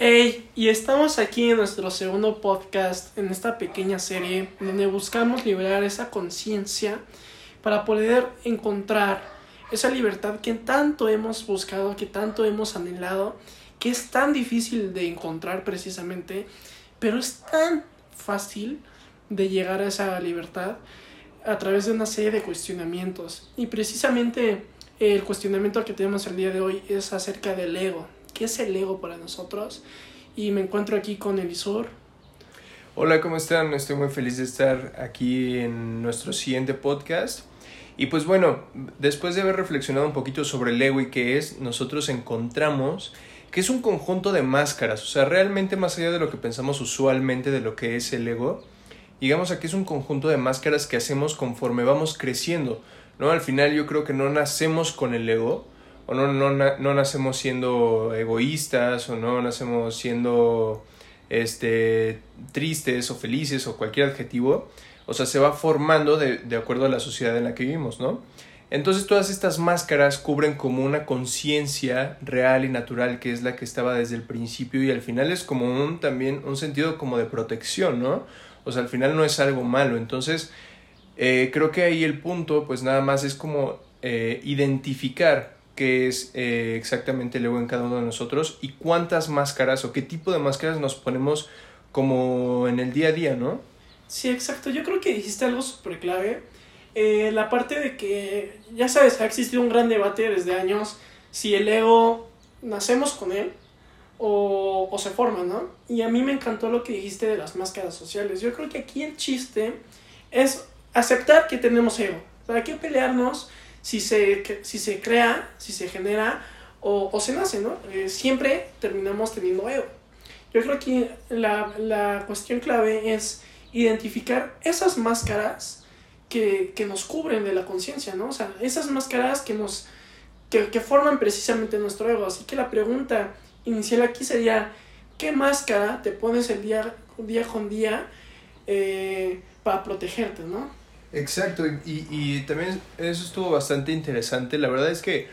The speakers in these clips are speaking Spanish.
Hey, y estamos aquí en nuestro segundo podcast, en esta pequeña serie, donde buscamos liberar esa conciencia para poder encontrar esa libertad que tanto hemos buscado, que tanto hemos anhelado, que es tan difícil de encontrar precisamente, pero es tan fácil de llegar a esa libertad a través de una serie de cuestionamientos. Y precisamente el cuestionamiento que tenemos el día de hoy es acerca del ego. ¿Qué es el ego para nosotros? Y me encuentro aquí con Elisor. Hola, ¿cómo están? Estoy muy feliz de estar aquí en nuestro siguiente podcast. Y pues bueno, después de haber reflexionado un poquito sobre el ego y qué es, nosotros encontramos que es un conjunto de máscaras, o sea, realmente más allá de lo que pensamos usualmente de lo que es el ego, digamos aquí es un conjunto de máscaras que hacemos conforme vamos creciendo, ¿no? Al final yo creo que no nacemos con el ego, o no, no, no nacemos siendo egoístas, o no nacemos siendo este, tristes o felices o cualquier adjetivo, o sea, se va formando de, de acuerdo a la sociedad en la que vivimos, ¿no? Entonces todas estas máscaras cubren como una conciencia real y natural que es la que estaba desde el principio y al final es como un también un sentido como de protección, ¿no? O sea, al final no es algo malo. Entonces, eh, creo que ahí el punto, pues nada más es como eh, identificar qué es eh, exactamente el ego en cada uno de nosotros y cuántas máscaras o qué tipo de máscaras nos ponemos como en el día a día, ¿no? Sí, exacto. Yo creo que dijiste algo súper clave. la parte de que, ya sabes, ha existido un gran debate desde años si el ego nacemos con él o, o se forma, ¿no? Y a mí me encantó lo que dijiste de las máscaras sociales. Yo creo que aquí el chiste es aceptar que tenemos ego. ¿Para qué pelearnos si se, si se crea, si se genera o, o se nace, ¿no? Eh, siempre terminamos teniendo ego. Yo creo que la, la cuestión clave es identificar esas máscaras que, que nos cubren de la conciencia, ¿no? O sea, esas máscaras que nos que, que forman precisamente nuestro ego. Así que la pregunta inicial aquí sería, ¿qué máscara te pones el día, día con día eh, para protegerte, no? Exacto, y, y, también eso estuvo bastante interesante. La verdad es que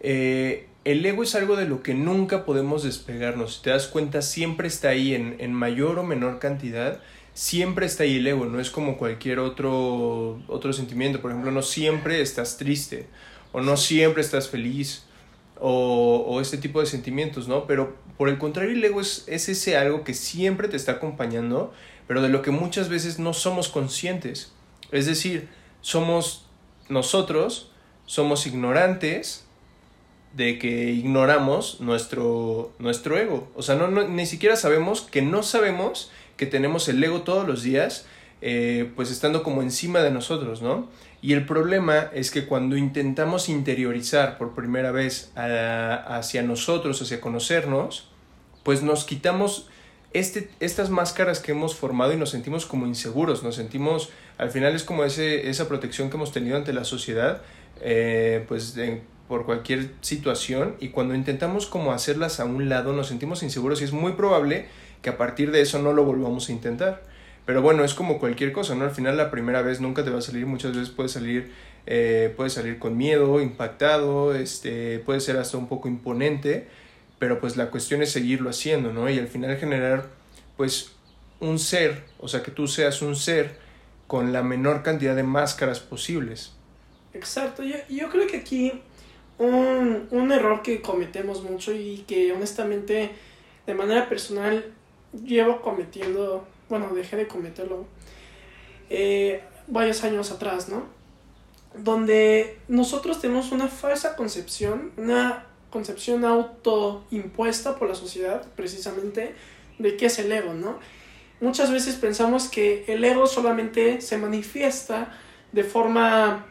eh, el ego es algo de lo que nunca podemos despegarnos. Si te das cuenta, siempre está ahí en, en mayor o menor cantidad. Siempre está ahí el ego, no es como cualquier otro, otro sentimiento. Por ejemplo, no siempre estás triste o no siempre estás feliz o, o este tipo de sentimientos, ¿no? Pero por el contrario, el ego es, es ese algo que siempre te está acompañando, pero de lo que muchas veces no somos conscientes. Es decir, somos nosotros, somos ignorantes de que ignoramos nuestro, nuestro ego. O sea, no, no, ni siquiera sabemos que no sabemos que tenemos el ego todos los días, eh, pues estando como encima de nosotros, ¿no? Y el problema es que cuando intentamos interiorizar por primera vez hacia nosotros, hacia conocernos, pues nos quitamos este, estas máscaras que hemos formado y nos sentimos como inseguros, nos sentimos, al final es como ese, esa protección que hemos tenido ante la sociedad, eh, pues por cualquier situación y cuando intentamos como hacerlas a un lado nos sentimos inseguros y es muy probable que a partir de eso no lo volvamos a intentar. Pero bueno, es como cualquier cosa, ¿no? Al final la primera vez nunca te va a salir, muchas veces puede salir, eh, puede salir con miedo, impactado, este, puede ser hasta un poco imponente, pero pues la cuestión es seguirlo haciendo, ¿no? Y al final generar, pues, un ser, o sea, que tú seas un ser con la menor cantidad de máscaras posibles. Exacto, yo, yo creo que aquí un, un error que cometemos mucho y que honestamente de manera personal llevo cometiendo bueno, dejé de cometerlo eh, varios años atrás, ¿no? Donde nosotros tenemos una falsa concepción, una concepción autoimpuesta por la sociedad, precisamente, de qué es el ego, ¿no? Muchas veces pensamos que el ego solamente se manifiesta de forma,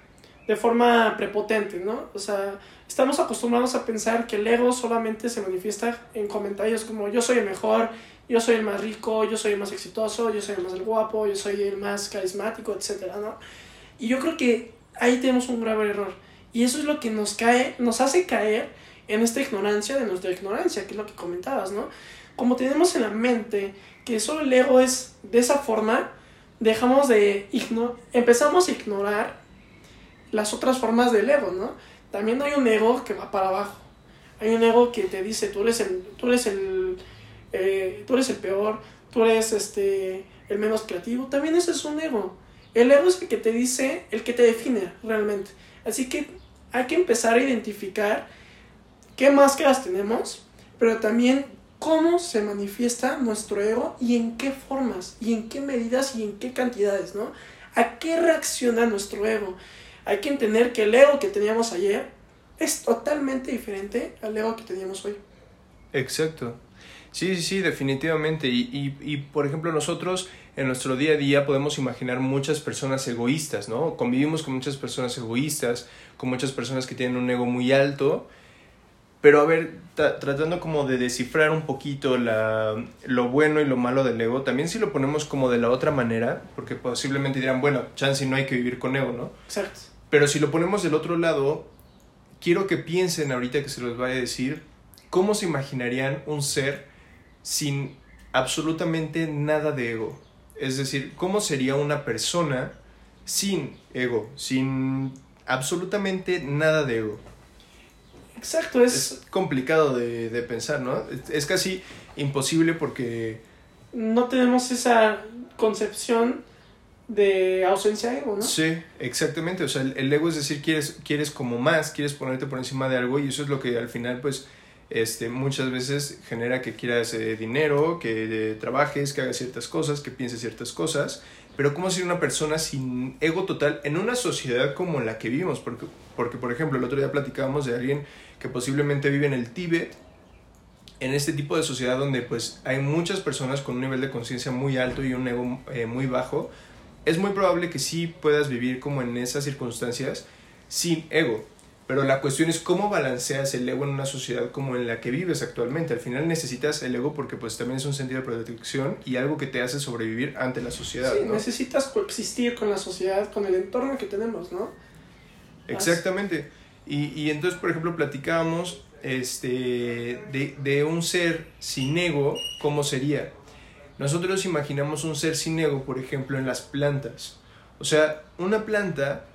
de forma prepotente, ¿no? O sea, estamos acostumbrados a pensar que el ego solamente se manifiesta en comentarios como yo soy el mejor, yo soy el más rico, yo soy el más exitoso, yo soy el más guapo, yo soy el más carismático, etcétera, ¿no? Y yo creo que ahí tenemos un grave error. Y eso es lo que nos cae, nos hace caer en esta ignorancia de nuestra ignorancia, que es lo que comentabas, ¿no? Como tenemos en la mente que solo el ego es de esa forma, dejamos de ignorar, empezamos a ignorar las otras formas del ego, ¿no? También hay un ego que va para abajo. Hay un ego que te dice, tú eres el, tú eres el eh, tú eres el peor, tú eres este, el menos creativo, también ese es un ego. El ego es el que te dice, el que te define realmente. Así que hay que empezar a identificar qué máscaras tenemos, pero también cómo se manifiesta nuestro ego y en qué formas, y en qué medidas y en qué cantidades, ¿no? ¿A qué reacciona nuestro ego? Hay que entender que el ego que teníamos ayer es totalmente diferente al ego que teníamos hoy. Exacto. Sí, sí, sí, definitivamente. Y, y, y, por ejemplo, nosotros en nuestro día a día podemos imaginar muchas personas egoístas, ¿no? Convivimos con muchas personas egoístas, con muchas personas que tienen un ego muy alto. Pero a ver, tratando como de descifrar un poquito la, lo bueno y lo malo del ego, también si lo ponemos como de la otra manera, porque posiblemente dirán, bueno, chance no hay que vivir con ego, ¿no? Exacto. Pero si lo ponemos del otro lado, quiero que piensen ahorita que se los vaya a decir, cómo se imaginarían un ser sin absolutamente nada de ego. Es decir, ¿cómo sería una persona sin ego, sin absolutamente nada de ego? Exacto, es... complicado de, de pensar, ¿no? Es, casi imposible porque... No tenemos esa concepción de ausencia de ego, ¿no? Sí, exactamente. O sea, el, el, ego es decir, quieres, quieres como más, quieres ponerte por encima de algo y eso es lo que al final, pues, este, muchas veces genera que quieras eh, dinero, que eh, trabajes, que hagas ciertas cosas, que pienses ciertas cosas, pero ¿cómo ser una persona sin ego total en una sociedad como la que vivimos? Porque, porque, por ejemplo, el otro día platicábamos de alguien que posiblemente vive en el Tíbet, en este tipo de sociedad donde pues hay muchas personas con un nivel de conciencia muy alto y un ego eh, muy bajo, es muy probable que sí puedas vivir como en esas circunstancias sin ego. Pero la cuestión es cómo balanceas el ego en una sociedad como en la que vives actualmente. Al final necesitas el ego porque pues también es un sentido de protección y algo que te hace sobrevivir ante la sociedad. Sí, necesitas coexistir con la sociedad, con el entorno que tenemos, ¿no? Exactamente. Y, y entonces, por ejemplo, platicábamos este, de, de un ser sin ego, ¿cómo sería? Nosotros imaginamos un ser sin ego, por ejemplo, en las plantas. O sea, una planta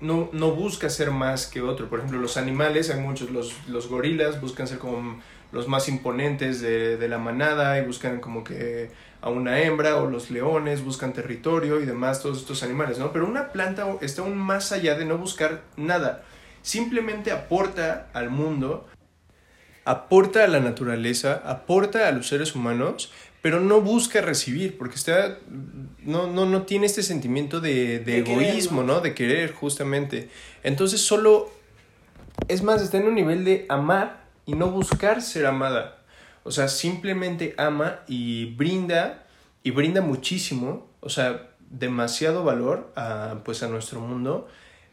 no, no busca ser más que otro. Por ejemplo, los animales, hay muchos, los, los gorilas buscan ser como los más imponentes de, de, la manada y buscan como que a una hembra o los leones buscan territorio y demás, todos estos animales, ¿no? Pero una planta está aún más allá de no buscar nada. Simplemente aporta al mundo, aporta a la naturaleza, aporta a los seres humanos pero no busca recibir, porque está, no, no, no tiene este sentimiento de, de, egoísmo, querer, ¿no? De querer, justamente. Entonces solo, es más, está en un nivel de amar y no buscar ser amada. O sea, simplemente ama y brinda, y brinda muchísimo, o sea, demasiado valor a, pues, a nuestro mundo,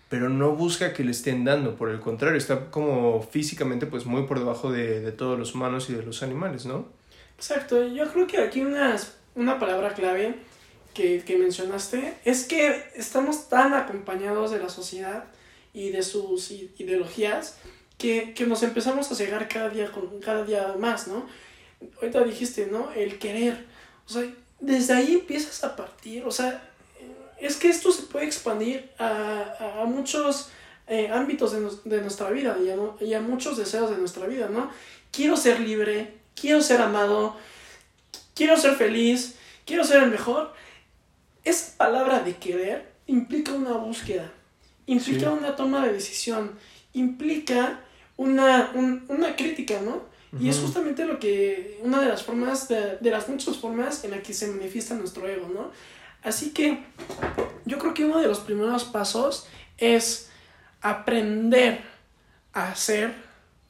pero no busca que le estén dando, por el contrario, está como físicamente pues muy por debajo de, de todos los humanos y de los animales, ¿no? Exacto, yo creo que aquí una, una palabra clave que, que, mencionaste es que estamos tan acompañados de la sociedad y de sus ideologías que, que nos empezamos a cegar cada día, con, cada día más, ¿no? Ahorita dijiste, ¿no? El querer. O sea, desde ahí empiezas a partir, o sea, es que esto se puede expandir a, a muchos eh, ámbitos de, no, de, nuestra vida y a, y a muchos deseos de nuestra vida, ¿no? Quiero ser libre, quiero ser amado, quiero ser feliz, quiero ser el mejor. Esa palabra de querer implica una búsqueda, implica sí. una toma de decisión, implica una, un, una crítica, ¿no? Uh -huh. Y es justamente lo que, una de las formas, de, de las muchas formas en las que se manifiesta nuestro ego, ¿no? Así que yo creo que uno de los primeros pasos es aprender a ser,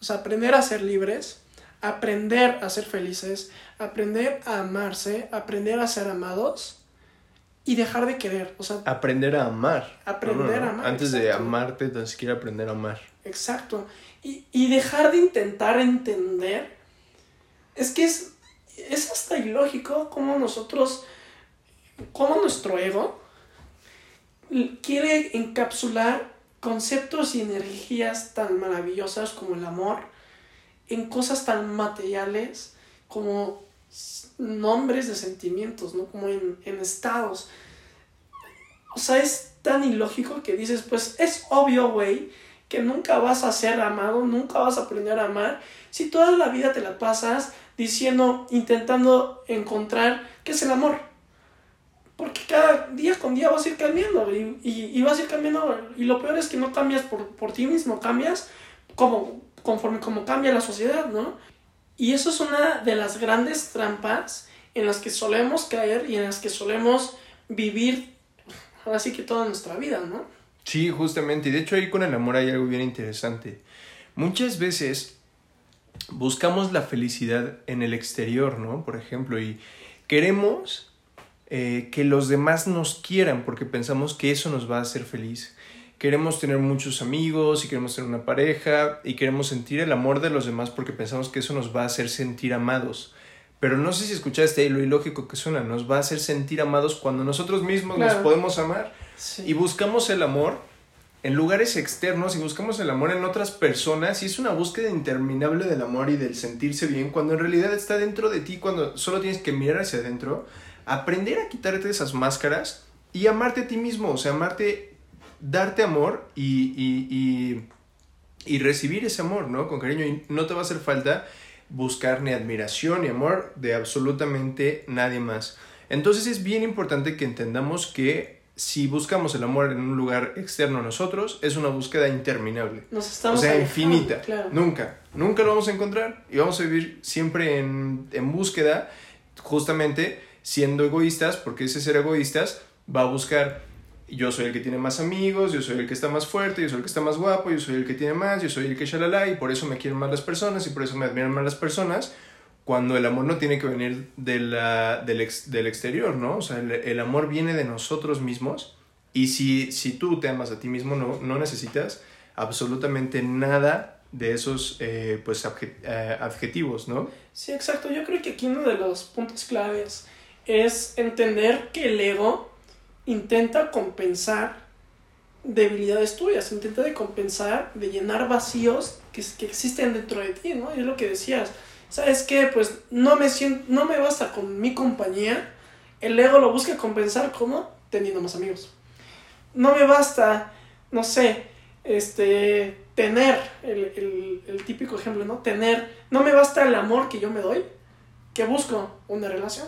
o sea, aprender a ser libres, aprender a ser felices, aprender a amarse, aprender a ser amados y dejar de querer. O sea, aprender a amar. Aprender no, no, a amar. Antes exacto. de amarte, tan siquiera aprender a amar. Exacto. Y, y dejar de intentar entender. Es que es, es hasta ilógico como nosotros, como nuestro ego quiere encapsular conceptos y energías tan maravillosas como el amor en cosas tan materiales como nombres de sentimientos, ¿no? Como en, en estados. O sea, es tan ilógico que dices, pues es obvio, güey, que nunca vas a ser amado, nunca vas a aprender a amar, si toda la vida te la pasas diciendo, intentando encontrar qué es el amor. Porque cada día con día vas a ir cambiando y, y, vas a ir cambiando y lo peor es que no cambias por, por ti mismo, cambias como, conforme como cambia la sociedad, ¿no? Y eso es una de las grandes trampas en las que solemos caer y en las que solemos vivir así que toda nuestra vida, ¿no? Sí, justamente. Y de hecho ahí con el amor hay algo bien interesante. Muchas veces buscamos la felicidad en el exterior, ¿no? Por ejemplo, y queremos eh, que los demás nos quieran porque pensamos que eso nos va a hacer feliz. Queremos tener muchos amigos y queremos tener una pareja y queremos sentir el amor de los demás porque pensamos que eso nos va a hacer sentir amados. Pero no sé si escuchaste ahí lo ilógico que suena, nos va a hacer sentir amados cuando nosotros mismos nos podemos amar. Y buscamos el amor en lugares externos y buscamos el amor en otras personas y es una búsqueda interminable del amor y del sentirse bien cuando en realidad está dentro de ti, cuando solo tienes que mirar hacia adentro, aprender a quitarte esas máscaras y amarte a ti mismo, o sea, amarte, darte amor y, y, y, y recibir ese amor, ¿no? Con cariño y no te va a hacer falta buscar ni admiración ni amor de absolutamente nadie más. Entonces es bien importante que entendamos que si buscamos el amor en un lugar externo a nosotros, es una búsqueda interminable. Nos estamos o sea, infinita. Nunca, nunca lo vamos a encontrar y vamos a vivir siempre en, en búsqueda, justamente siendo egoístas, porque ese ser egoístas va a buscar yo soy el que tiene más amigos, yo soy el que está más fuerte, yo soy el que está más guapo, yo soy el que tiene más, yo soy el que shalala y por eso me quieren más las personas y por eso me admiran más las personas, cuando el amor no tiene que venir de la, del, del exterior, ¿no? O sea, el, amor viene de nosotros mismos y si, si tú te amas a ti mismo, no, no necesitas absolutamente nada de esos eh, pues eh, adjetivos, ¿no? Sí, exacto. Yo creo que aquí uno de los puntos claves es entender que el ego intenta compensar debilidades tuyas, intenta de compensar, de llenar vacíos que, que existen dentro de ti, ¿no? Y es lo que decías, ¿sabes qué? Pues no me, siento, no me basta con mi compañía, el ego lo busca compensar como teniendo más amigos. No me basta, no sé, este, tener, el, el típico ejemplo, ¿no? Tener, no me basta el amor que yo me doy, que busco una relación.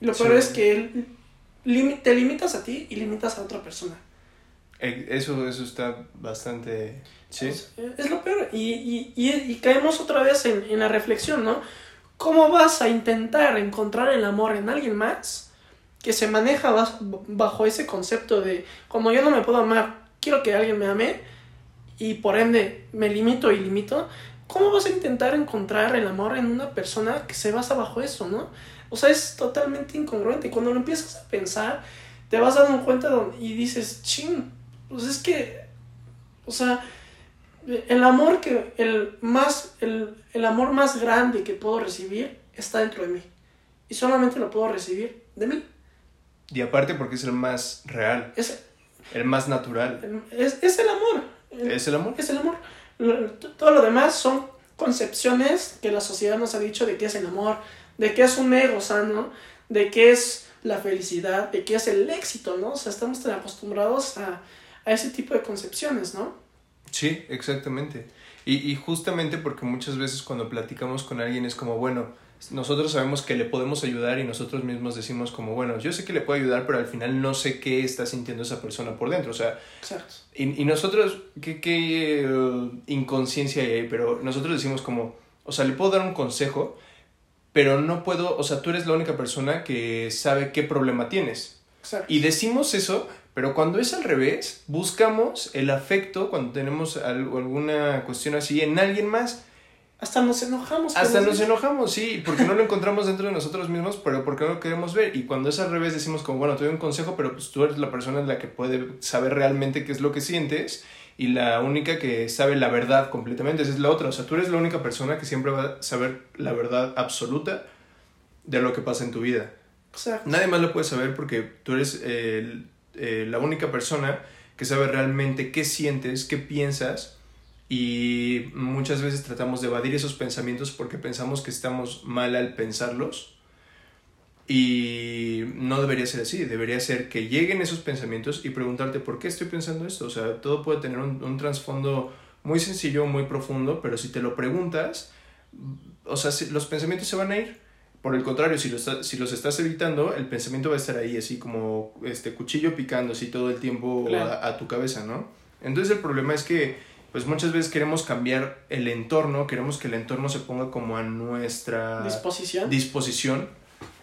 Y lo peor es que él te limitas a ti y limitas a otra persona. Eh, eso, eso está bastante... Sí. Es, lo peor. Y, y, y, caemos otra vez en, en, la reflexión, ¿no? ¿Cómo vas a intentar encontrar el amor en alguien más que se maneja bajo ese concepto de, como yo no me puedo amar, quiero que alguien me ame y por ende me limito y limito? ¿Cómo vas a intentar encontrar el amor en una persona que se basa bajo eso, ¿no? O sea, es totalmente incongruente. Cuando lo empiezas a pensar, te vas dando cuenta y dices, ching, pues es que, o sea, el amor que, el más, el, el amor más grande que puedo recibir está dentro de mí. Y solamente lo puedo recibir de mí. Y aparte porque es el más real. Es el más natural. Es, es el amor. es el amor. Es el amor. Todo lo demás son concepciones que la sociedad nos ha dicho de qué es el amor, de qué es un ego sano, de qué es la felicidad, de qué es el éxito, ¿no? O sea, estamos tan acostumbrados a, a ese tipo de concepciones, ¿no? Sí, exactamente. Y, y justamente porque muchas veces cuando platicamos con alguien es como, bueno, nosotros sabemos que le podemos ayudar y nosotros mismos decimos como, bueno, yo sé que le puedo ayudar, pero al final no sé qué está sintiendo esa persona por dentro. O sea, Exacto. Y, y nosotros, ¿qué, qué uh, inconsciencia hay ahí? Pero nosotros decimos como, o sea, le puedo dar un consejo, pero no puedo, o sea, tú eres la única persona que sabe qué problema tienes. Y decimos eso, pero cuando es al revés, buscamos el afecto cuando tenemos alguna cuestión así en alguien más. Hasta nos enojamos. Hasta nos enojamos, sí, porque no lo encontramos dentro de nosotros mismos, pero porque no lo queremos ver. Y cuando es al revés, decimos como, bueno, te doy un consejo, pero pues tú eres la persona en la que puede saber realmente qué es lo que sientes y la única que sabe la verdad completamente esa es la otra. O sea, tú eres la única persona que siempre va a saber la verdad absoluta de lo que pasa en tu vida. Exacto. Nadie más lo puede saber porque tú eres eh, la única persona que sabe realmente qué sientes, qué piensas y muchas veces tratamos de evadir esos pensamientos porque pensamos que estamos mal al pensarlos y no debería ser así, debería ser que lleguen esos pensamientos y preguntarte por qué estoy pensando esto. O sea, todo puede tener un, trasfondo muy sencillo, muy profundo, pero si te lo preguntas, o sea, los pensamientos se van a ir. Por el contrario, si, si los estás evitando, el pensamiento va a estar ahí, así como este cuchillo picando así todo el tiempo a, tu cabeza, ¿no? Entonces el problema es que, pues muchas veces queremos cambiar el entorno, queremos que el entorno se ponga como a nuestra disposición, disposición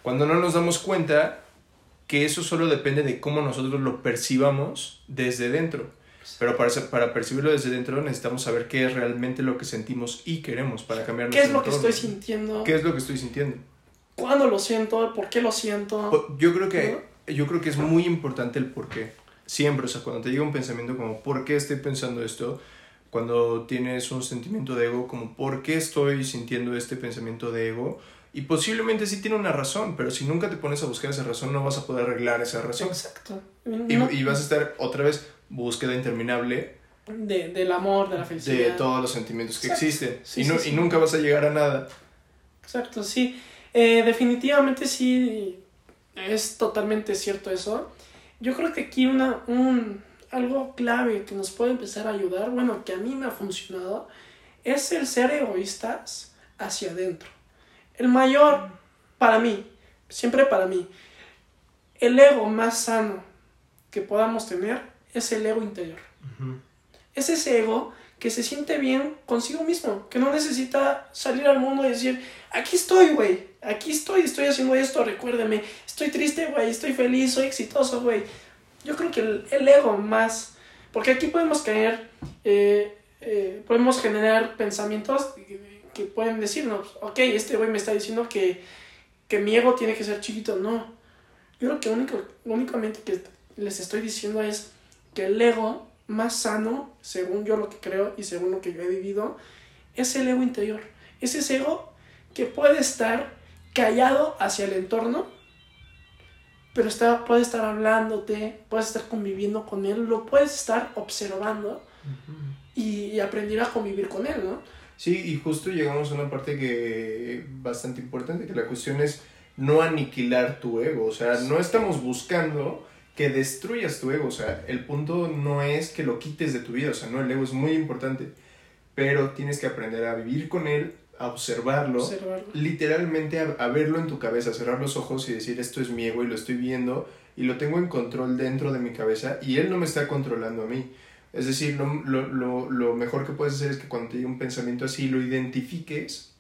cuando no nos damos cuenta que eso solo depende de cómo nosotros lo percibamos desde dentro. Pero para, para percibirlo desde dentro necesitamos saber qué es realmente lo que sentimos y queremos para cambiar ¿Qué es lo que estoy sintiendo? ¿Qué es lo que estoy sintiendo? ¿Cuándo lo siento? ¿Por qué lo siento? Yo creo que, yo creo que es muy importante el por qué. Siempre, o sea, cuando te llega un pensamiento como ¿por qué estoy pensando esto? Cuando tienes un sentimiento de ego como ¿por qué estoy sintiendo este pensamiento de ego? Y posiblemente sí tiene una razón, pero si nunca te pones a buscar esa razón, no vas a poder arreglar esa razón. Exacto. Y, y vas a estar otra vez búsqueda interminable. De, del amor, de la felicidad. De todos los sentimientos que existen. y, no, y nunca vas a llegar a nada. Exacto, sí. Eh, definitivamente sí es totalmente cierto eso. Yo creo que aquí una, un, algo clave que nos puede empezar a ayudar, bueno, que a mí me ha funcionado, es el ser egoístas hacia adentro. El mayor, para mí, siempre para mí, el ego más sano que podamos tener es el ego interior. Es ese ego que se siente bien consigo mismo, que no necesita salir al mundo y decir, aquí estoy, güey, aquí estoy, estoy haciendo esto, recuérdeme, estoy triste, güey, estoy feliz, soy exitoso, güey. Yo creo que el, ego más, porque aquí podemos caer, eh, eh, podemos generar pensamientos que pueden decirnos, ok, este güey me está diciendo que, que mi ego tiene que ser chiquito. No. Yo creo que único, únicamente que les estoy diciendo es que el ego más sano, según yo lo que creo y según lo que yo he vivido, es el ego interior. Es ese ego que puede estar callado hacia el entorno, pero está, puede estar hablándote, puedes estar conviviendo con él, lo puedes estar observando y, y aprender a convivir con él, ¿no? Sí, y justo llegamos a una parte que bastante importante, que la cuestión es no aniquilar tu ego, o sea, no estamos buscando que destruyas tu ego, o sea, el punto no es que lo quites de tu vida, o sea, no, el ego es muy importante, pero tienes que aprender a vivir con él, a observarlo, literalmente a, a, verlo en tu cabeza, cerrar los ojos y decir, esto es mi ego y lo estoy viendo y lo tengo en control dentro de mi cabeza y él no me está controlando a mí. Es decir, lo, lo, lo, mejor que puedes hacer es que cuando te llegue un pensamiento así, lo identifiques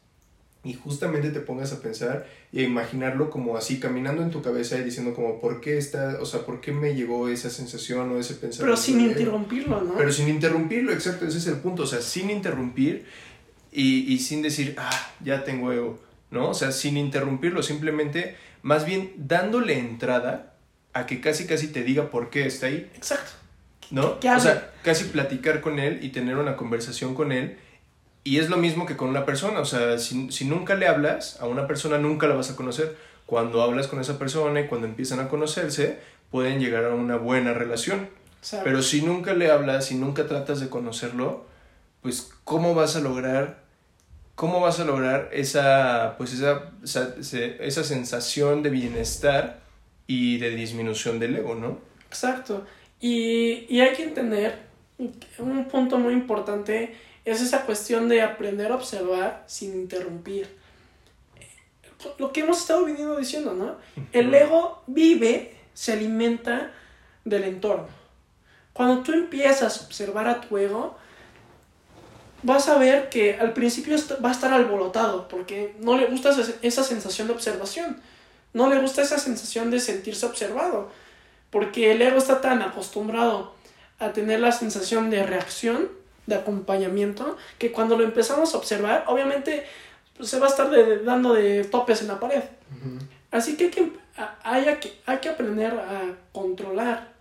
y justamente te pongas a pensar y a imaginarlo como así, caminando en tu cabeza y diciendo como, ¿por qué está, o sea, por qué me llegó esa sensación o ese pensamiento? Pero sin interrumpirlo, ¿no? Pero sin interrumpirlo, exacto, ese es el punto, o sea, sin interrumpir y, y sin decir, ah, ya tengo ego, ¿no? O sea, sin interrumpirlo, simplemente, más bien dándole entrada a que casi casi te diga por qué está ahí. Exacto. ¿No? o sea, casi platicar con él y tener una conversación con él. Y es lo mismo que con una persona, o sea, si, si nunca le hablas, a una persona nunca la vas a conocer. Cuando hablas con esa persona y cuando empiezan a conocerse, pueden llegar a una buena relación. Pero si nunca le hablas, si nunca tratas de conocerlo, pues ¿cómo vas a lograr cómo vas a lograr esa pues esa, esa, esa sensación de bienestar y de disminución del ego, ¿no? Exacto. Y, y hay que entender, un punto muy importante es esa cuestión de aprender a observar sin interrumpir. Lo que hemos estado viniendo diciendo, ¿no? El ego vive, se alimenta del entorno. Cuando tú empiezas a observar a tu ego, vas a ver que al principio va a estar alborotado porque no le gusta esa sensación de observación, no le gusta esa sensación de sentirse observado porque el ego está tan acostumbrado a tener la sensación de reacción, de acompañamiento, que cuando lo empezamos a observar, obviamente pues, se va a estar dando de topes en la pared. Así que hay, que hay, que hay que aprender a controlar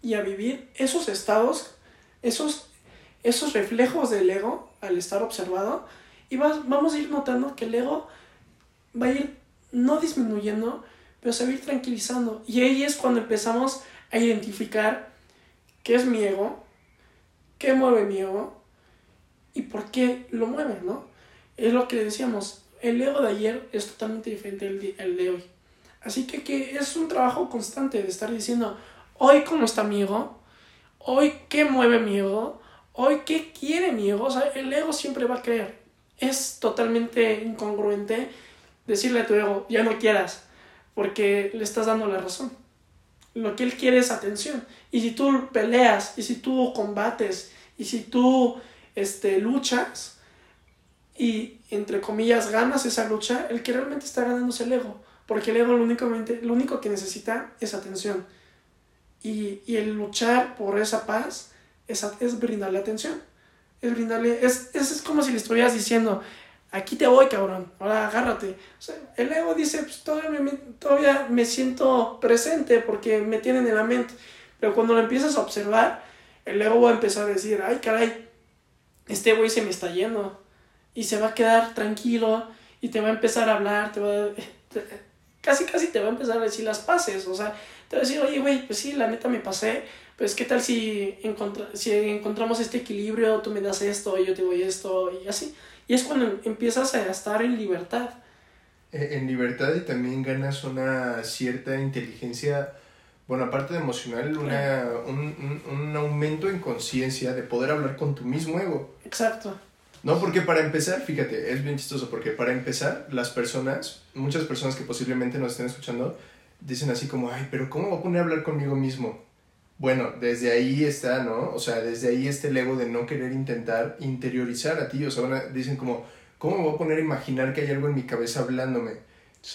y a vivir esos estados, esos, esos reflejos del ego al estar observado, y vamos a ir notando que el ego va a ir no disminuyendo, pero se va a ir tranquilizando. Y ahí es cuando empezamos a identificar qué es mi ego, qué mueve mi ego y por qué lo mueve, ¿no? Es lo que decíamos, el ego de ayer es totalmente diferente al de, hoy. Así que, que es un trabajo constante de estar diciendo, hoy cómo está mi ego, hoy qué mueve mi ego, hoy qué quiere mi ego. O sea, el ego siempre va a creer. es totalmente incongruente decirle a tu ego, ya no quieras, porque le estás dando la razón. Lo que él quiere es atención. Y si tú peleas, y si tú combates, y si tú este, luchas, y entre comillas ganas esa lucha, el que realmente está ganando es el ego. Porque el ego lo, únicamente, lo único que necesita es atención. Y, y el luchar por esa paz es, es brindarle atención. Es brindarle, es, es, como si le estuvieras diciendo, aquí te voy, cabrón, ahora agárrate. O sea, el ego dice, pues todavía me, todavía me siento presente porque me tienen en la mente. Pero cuando lo empiezas a observar, el ego va a empezar a decir, ay, caray, este güey se me está yendo. Y se va a quedar tranquilo y te va a empezar a hablar, te va a, casi, casi te va a empezar a decir las pases. O sea, te va a decir, oye, güey, pues sí, la neta me pasé, pues qué tal si, si encontramos este equilibrio, tú me das esto, yo te doy esto, y así. Y es cuando empiezas a estar en libertad. E, en libertad y también ganas una cierta inteligencia, bueno, aparte de emocional, una, un, un, un aumento en conciencia de poder hablar con tu mismo ego. Exacto. No, porque para empezar, fíjate, es bien chistoso, porque para empezar, las personas, muchas personas que posiblemente nos estén escuchando, dicen así como, ay, pero ¿cómo voy a poner a hablar conmigo mismo? Bueno, desde ahí está, ¿no? O sea, desde ahí está el ego de no querer intentar interiorizar a ti. O sea, dicen como, ¿cómo me voy a poner a imaginar que hay algo en mi cabeza hablándome?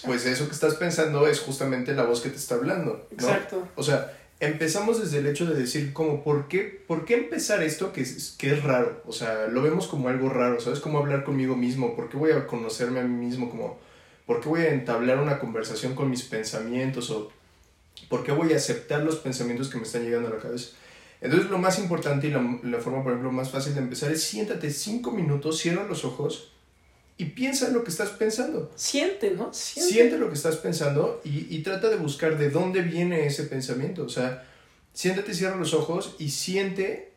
Pues eso que estás pensando es justamente la voz que te está hablando. ¿no? Exacto. O sea, empezamos desde el hecho de decir como, ¿por qué, ¿por qué empezar esto que es, que es raro? O sea, lo vemos como algo raro, ¿sabes? Cómo hablar conmigo mismo, ¿por qué voy a conocerme a mí mismo? Como, ¿por qué voy a entablar una conversación con mis pensamientos? ¿O por qué voy a aceptar los pensamientos que me están llegando a la cabeza? Entonces lo más importante y la, la forma, por ejemplo, más fácil de empezar es siéntate cinco minutos, cierra los ojos y piensa en lo que estás pensando. Siente, ¿no? Siente, Siente lo que estás pensando y, y, trata de buscar de dónde viene ese pensamiento. O sea, siéntate, cierra los ojos y siente.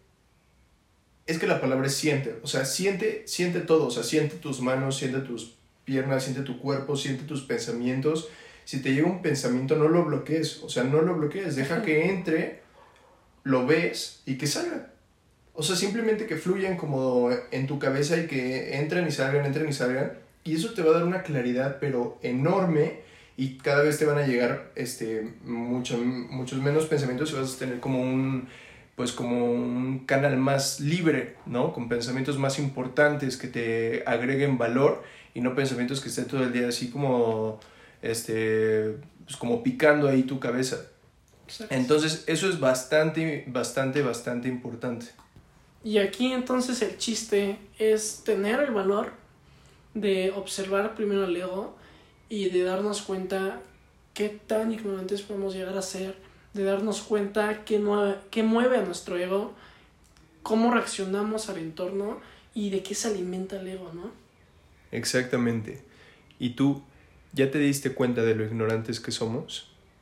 Es que la palabra es siente. O sea, siente, siente todo. O sea, siente tus manos, siente tus piernas, siente tu cuerpo, siente tus pensamientos. Si te llega un pensamiento, no lo bloquees. O sea, no lo bloquees. Deja que entre, lo ves y que salga. O sea, simplemente que fluyan como en tu cabeza y que entren y salgan, entren y salgan. Y eso te va a dar una claridad, pero enorme. Y cada vez te van a llegar este, mucho, muchos menos pensamientos y vas a tener como un, pues como un canal más libre, ¿no? Con pensamientos más importantes que te agreguen valor y no pensamientos que estén todo el día así como, este, pues como picando ahí tu cabeza. Entonces, eso es bastante, bastante, bastante importante. Y aquí entonces el chiste es tener el valor de observar primero el ego y de darnos cuenta qué tan ignorantes podemos llegar a ser, de darnos cuenta qué mueve, qué mueve a nuestro ego, cómo reaccionamos al entorno y de qué se alimenta el ego, ¿no? Exactamente. ¿Y tú ya te diste cuenta de lo ignorantes que somos?